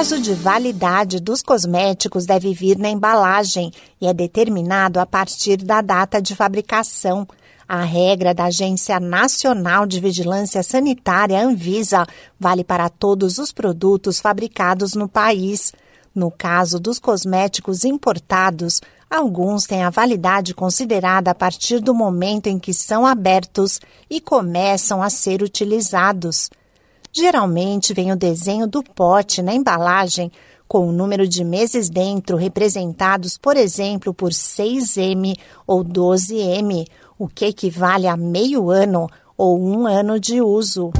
prazo de validade dos cosméticos deve vir na embalagem e é determinado a partir da data de fabricação. A regra da Agência Nacional de Vigilância Sanitária, Anvisa, vale para todos os produtos fabricados no país. No caso dos cosméticos importados, alguns têm a validade considerada a partir do momento em que são abertos e começam a ser utilizados. Geralmente vem o desenho do pote na embalagem com o número de meses dentro representados, por exemplo, por 6M ou 12M, o que equivale a meio ano ou um ano de uso.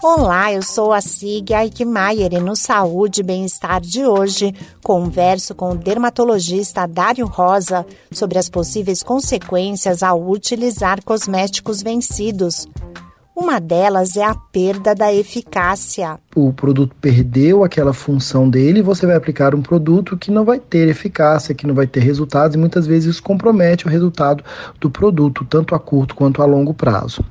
Olá, eu sou a Sig Eichmeier e no Saúde e Bem-Estar de hoje converso com o dermatologista Dário Rosa sobre as possíveis consequências ao utilizar cosméticos vencidos. Uma delas é a perda da eficácia. O produto perdeu aquela função dele e você vai aplicar um produto que não vai ter eficácia, que não vai ter resultados e muitas vezes isso compromete o resultado do produto, tanto a curto quanto a longo prazo.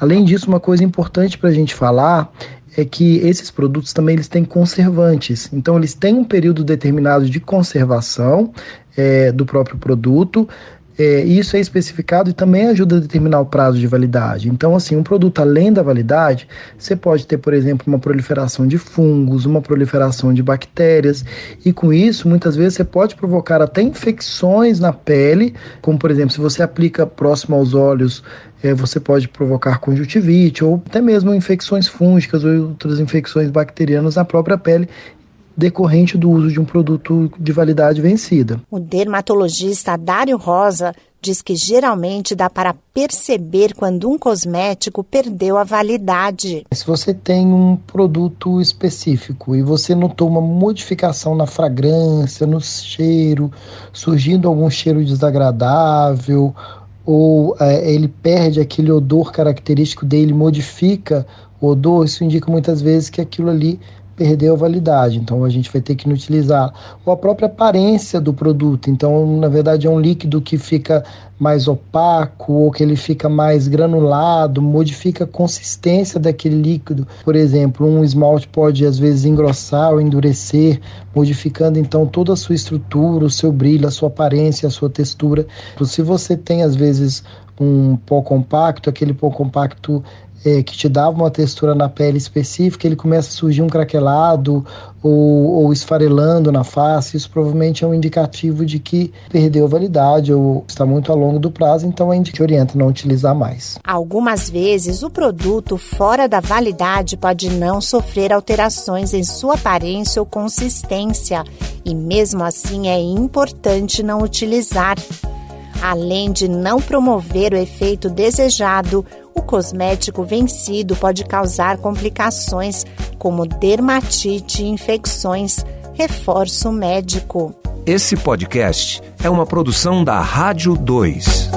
Além disso, uma coisa importante para a gente falar é que esses produtos também eles têm conservantes. Então, eles têm um período determinado de conservação é, do próprio produto, é, isso é especificado e também ajuda a determinar o prazo de validade. Então, assim, um produto além da validade, você pode ter, por exemplo, uma proliferação de fungos, uma proliferação de bactérias, e com isso, muitas vezes, você pode provocar até infecções na pele, como, por exemplo, se você aplica próximo aos olhos, é, você pode provocar conjuntivite ou até mesmo infecções fúngicas ou outras infecções bacterianas na própria pele decorrente do uso de um produto de validade vencida. O dermatologista Dário Rosa diz que geralmente dá para perceber quando um cosmético perdeu a validade. Se você tem um produto específico e você notou uma modificação na fragrância, no cheiro, surgindo algum cheiro desagradável, ou é, ele perde aquele odor característico dele, modifica o odor, isso indica muitas vezes que aquilo ali perdeu a validade, então a gente vai ter que utilizar ou a própria aparência do produto, então na verdade é um líquido que fica mais opaco ou que ele fica mais granulado, modifica a consistência daquele líquido. Por exemplo, um esmalte pode às vezes engrossar ou endurecer, modificando então toda a sua estrutura, o seu brilho, a sua aparência, a sua textura. Se você tem às vezes um pó compacto, aquele pó compacto é, que te dava uma textura na pele específica, ele começa a surgir um craquelado ou, ou esfarelando na face, isso provavelmente é um indicativo de que perdeu a validade ou está muito ao longo do prazo, então a gente orienta não utilizar mais. Algumas vezes o produto fora da validade pode não sofrer alterações em sua aparência ou consistência, e mesmo assim é importante não utilizar. Além de não promover o efeito desejado, o cosmético vencido pode causar complicações como dermatite e infecções. Reforço médico. Esse podcast é uma produção da Rádio 2.